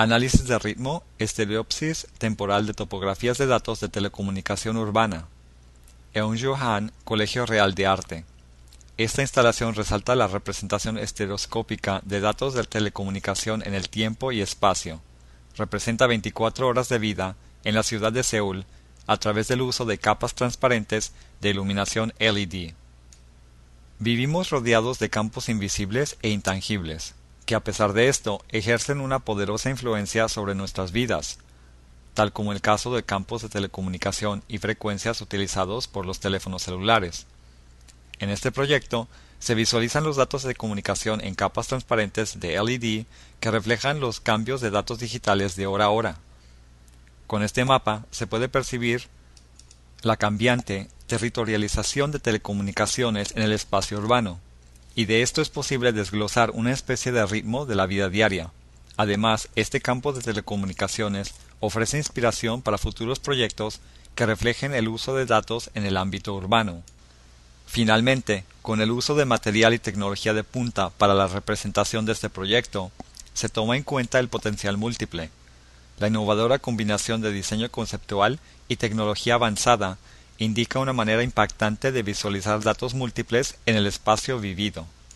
Análisis de ritmo, estereopsis temporal de topografías de datos de telecomunicación urbana. Eunjo Han, Colegio Real de Arte. Esta instalación resalta la representación estereoscópica de datos de telecomunicación en el tiempo y espacio. Representa 24 horas de vida en la ciudad de Seúl a través del uso de capas transparentes de iluminación LED. Vivimos rodeados de campos invisibles e intangibles, que a pesar de esto ejercen una poderosa influencia sobre nuestras vidas, tal como el caso de campos de telecomunicación y frecuencias utilizados por los teléfonos celulares. En este proyecto se visualizan los datos de comunicación en capas transparentes de LED que reflejan los cambios de datos digitales de hora a hora. Con este mapa se puede percibir la cambiante territorialización de telecomunicaciones en el espacio urbano, y de esto es posible desglosar una especie de ritmo de la vida diaria. Además, este campo de telecomunicaciones ofrece inspiración para futuros proyectos que reflejen el uso de datos en el ámbito urbano. Finalmente, con el uso de material y tecnología de punta para la representación de este proyecto, se toma en cuenta el potencial múltiple. La innovadora combinación de diseño conceptual y tecnología avanzada indica una manera impactante de visualizar datos múltiples en el espacio vivido.